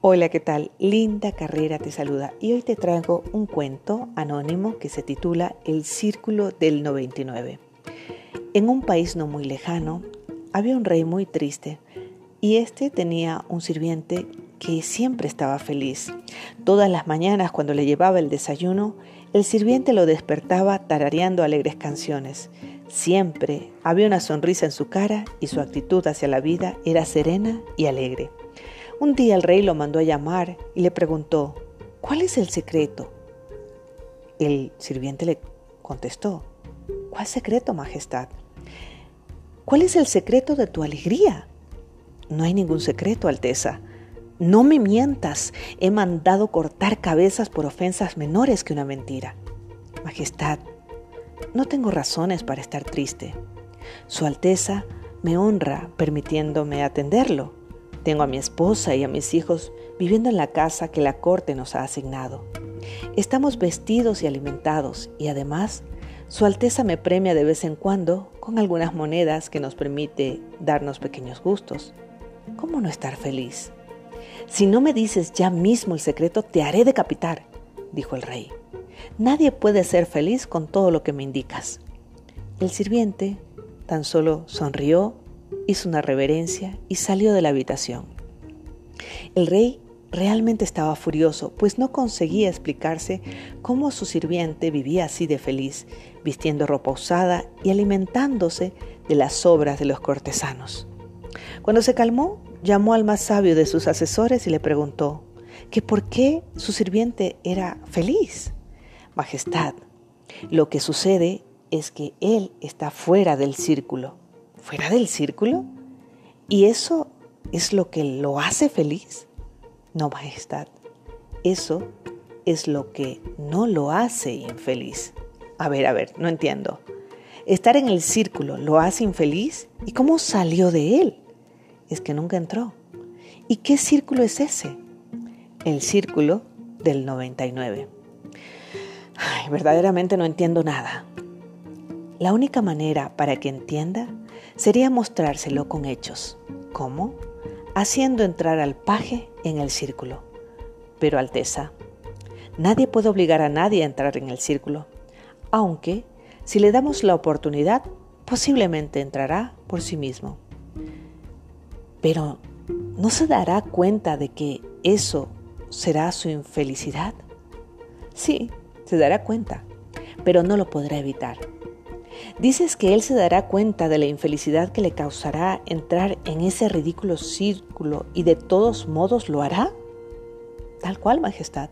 Hola, ¿qué tal? Linda Carrera te saluda y hoy te traigo un cuento anónimo que se titula El Círculo del 99. En un país no muy lejano había un rey muy triste y este tenía un sirviente que siempre estaba feliz. Todas las mañanas cuando le llevaba el desayuno, el sirviente lo despertaba tarareando alegres canciones. Siempre había una sonrisa en su cara y su actitud hacia la vida era serena y alegre. Un día el rey lo mandó a llamar y le preguntó, ¿cuál es el secreto? El sirviente le contestó, ¿cuál secreto, Majestad? ¿Cuál es el secreto de tu alegría? No hay ningún secreto, Alteza. No me mientas, he mandado cortar cabezas por ofensas menores que una mentira. Majestad, no tengo razones para estar triste. Su Alteza me honra permitiéndome atenderlo. Tengo a mi esposa y a mis hijos viviendo en la casa que la corte nos ha asignado. Estamos vestidos y alimentados y además Su Alteza me premia de vez en cuando con algunas monedas que nos permite darnos pequeños gustos. ¿Cómo no estar feliz? Si no me dices ya mismo el secreto, te haré decapitar, dijo el rey. Nadie puede ser feliz con todo lo que me indicas. El sirviente tan solo sonrió hizo una reverencia y salió de la habitación. El rey realmente estaba furioso, pues no conseguía explicarse cómo su sirviente vivía así de feliz, vistiendo ropa usada y alimentándose de las sobras de los cortesanos. Cuando se calmó, llamó al más sabio de sus asesores y le preguntó que por qué su sirviente era feliz. Majestad, lo que sucede es que él está fuera del círculo fuera del círculo? ¿Y eso es lo que lo hace feliz? No, Majestad, eso es lo que no lo hace infeliz. A ver, a ver, no entiendo. Estar en el círculo lo hace infeliz y cómo salió de él. Es que nunca entró. ¿Y qué círculo es ese? El círculo del 99. Ay, verdaderamente no entiendo nada. La única manera para que entienda sería mostrárselo con hechos. ¿Cómo? Haciendo entrar al paje en el círculo. Pero Alteza, nadie puede obligar a nadie a entrar en el círculo, aunque si le damos la oportunidad, posiblemente entrará por sí mismo. Pero ¿no se dará cuenta de que eso será su infelicidad? Sí, se dará cuenta, pero no lo podrá evitar. Dices que él se dará cuenta de la infelicidad que le causará entrar en ese ridículo círculo y de todos modos lo hará. Tal cual, Majestad.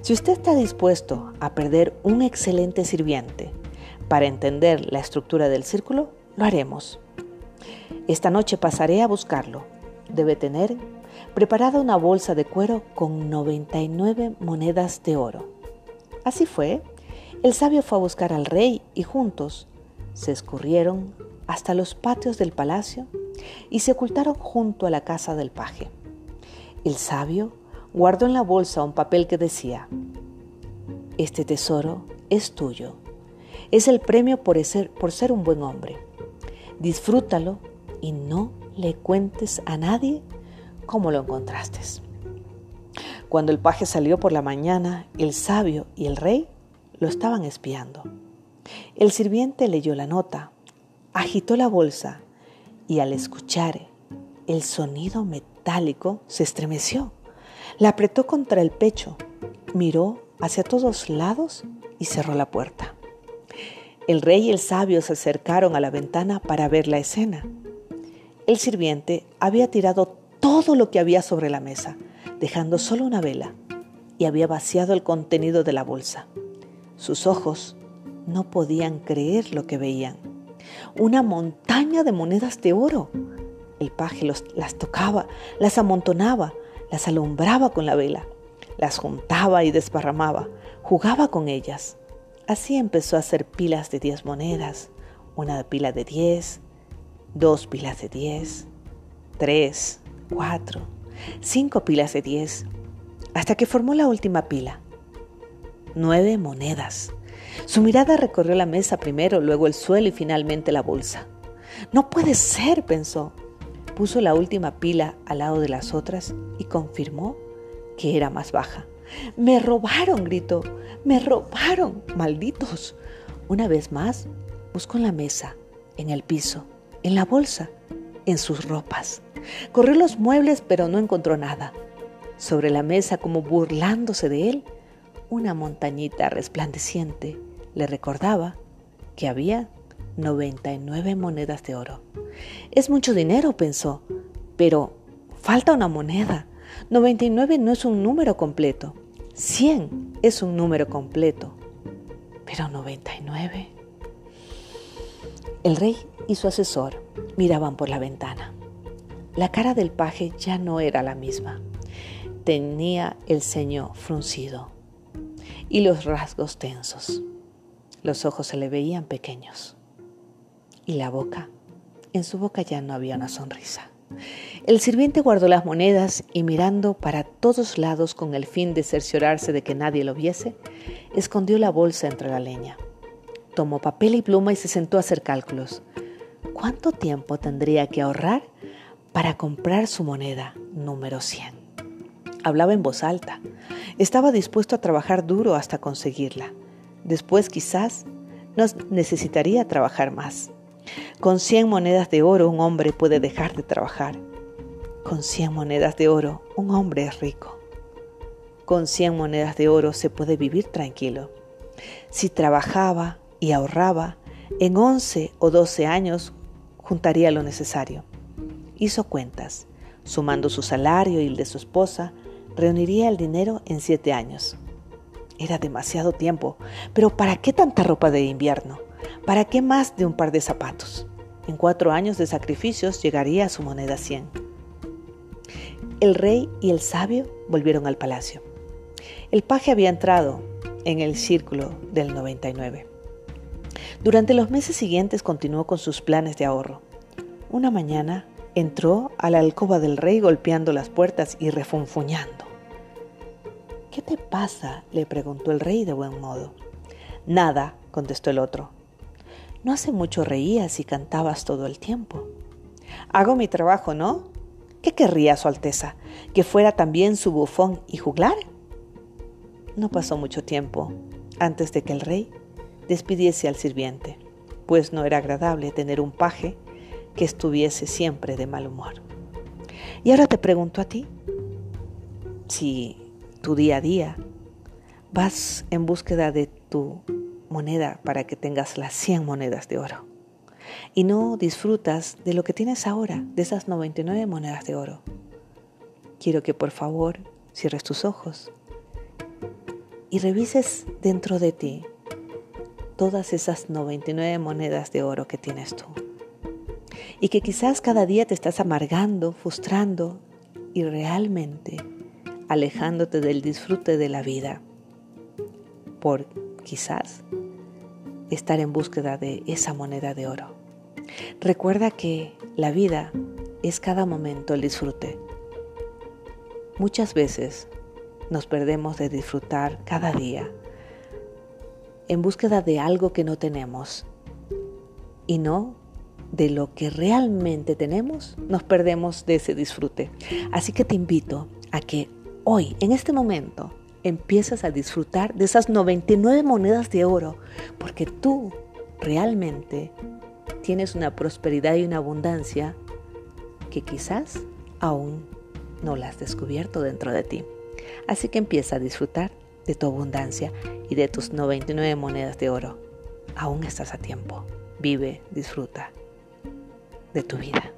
Si usted está dispuesto a perder un excelente sirviente para entender la estructura del círculo, lo haremos. Esta noche pasaré a buscarlo. Debe tener preparada una bolsa de cuero con 99 monedas de oro. Así fue. El sabio fue a buscar al rey y juntos se escurrieron hasta los patios del palacio y se ocultaron junto a la casa del paje. El sabio guardó en la bolsa un papel que decía, Este tesoro es tuyo, es el premio por ser, por ser un buen hombre. Disfrútalo y no le cuentes a nadie cómo lo encontraste. Cuando el paje salió por la mañana, el sabio y el rey lo estaban espiando. El sirviente leyó la nota, agitó la bolsa y al escuchar el sonido metálico se estremeció. La apretó contra el pecho, miró hacia todos lados y cerró la puerta. El rey y el sabio se acercaron a la ventana para ver la escena. El sirviente había tirado todo lo que había sobre la mesa, dejando solo una vela, y había vaciado el contenido de la bolsa. Sus ojos no podían creer lo que veían. Una montaña de monedas de oro. El paje las tocaba, las amontonaba, las alumbraba con la vela, las juntaba y desparramaba, jugaba con ellas. Así empezó a hacer pilas de diez monedas, una pila de diez, dos pilas de diez, tres, cuatro, cinco pilas de diez, hasta que formó la última pila. Nueve monedas. Su mirada recorrió la mesa primero, luego el suelo y finalmente la bolsa. No puede ser, pensó. Puso la última pila al lado de las otras y confirmó que era más baja. Me robaron, gritó. Me robaron, malditos. Una vez más, buscó en la mesa, en el piso, en la bolsa, en sus ropas. Corrió los muebles, pero no encontró nada. Sobre la mesa, como burlándose de él, una montañita resplandeciente le recordaba que había 99 monedas de oro. Es mucho dinero, pensó, pero falta una moneda. 99 no es un número completo. 100 es un número completo. Pero 99. El rey y su asesor miraban por la ventana. La cara del paje ya no era la misma. Tenía el ceño fruncido y los rasgos tensos. Los ojos se le veían pequeños. Y la boca, en su boca ya no había una sonrisa. El sirviente guardó las monedas y mirando para todos lados con el fin de cerciorarse de que nadie lo viese, escondió la bolsa entre la leña. Tomó papel y pluma y se sentó a hacer cálculos. ¿Cuánto tiempo tendría que ahorrar para comprar su moneda número 100? Hablaba en voz alta. Estaba dispuesto a trabajar duro hasta conseguirla. Después quizás no necesitaría trabajar más. Con 100 monedas de oro un hombre puede dejar de trabajar. Con 100 monedas de oro un hombre es rico. Con 100 monedas de oro se puede vivir tranquilo. Si trabajaba y ahorraba, en 11 o 12 años juntaría lo necesario. Hizo cuentas. Sumando su salario y el de su esposa, reuniría el dinero en 7 años. Era demasiado tiempo, pero ¿para qué tanta ropa de invierno? ¿Para qué más de un par de zapatos? En cuatro años de sacrificios llegaría a su moneda 100. El rey y el sabio volvieron al palacio. El paje había entrado en el círculo del 99. Durante los meses siguientes continuó con sus planes de ahorro. Una mañana entró a la alcoba del rey golpeando las puertas y refunfuñando. ¿Qué te pasa? le preguntó el rey de buen modo. Nada, contestó el otro. No hace mucho reías y cantabas todo el tiempo. Hago mi trabajo, ¿no? ¿Qué querría Su Alteza? ¿Que fuera también su bufón y juglar? No pasó mucho tiempo antes de que el rey despidiese al sirviente, pues no era agradable tener un paje que estuviese siempre de mal humor. Y ahora te pregunto a ti, si tu día a día vas en búsqueda de tu moneda para que tengas las 100 monedas de oro. Y no disfrutas de lo que tienes ahora, de esas 99 monedas de oro. Quiero que por favor cierres tus ojos y revises dentro de ti todas esas 99 monedas de oro que tienes tú. Y que quizás cada día te estás amargando, frustrando y realmente alejándote del disfrute de la vida por quizás estar en búsqueda de esa moneda de oro. Recuerda que la vida es cada momento el disfrute. Muchas veces nos perdemos de disfrutar cada día en búsqueda de algo que no tenemos y no de lo que realmente tenemos, nos perdemos de ese disfrute. Así que te invito a que hoy, en este momento, empiezas a disfrutar de esas 99 monedas de oro, porque tú realmente tienes una prosperidad y una abundancia que quizás aún no la has descubierto dentro de ti. Así que empieza a disfrutar de tu abundancia y de tus 99 monedas de oro. Aún estás a tiempo. Vive, disfruta de tu vida.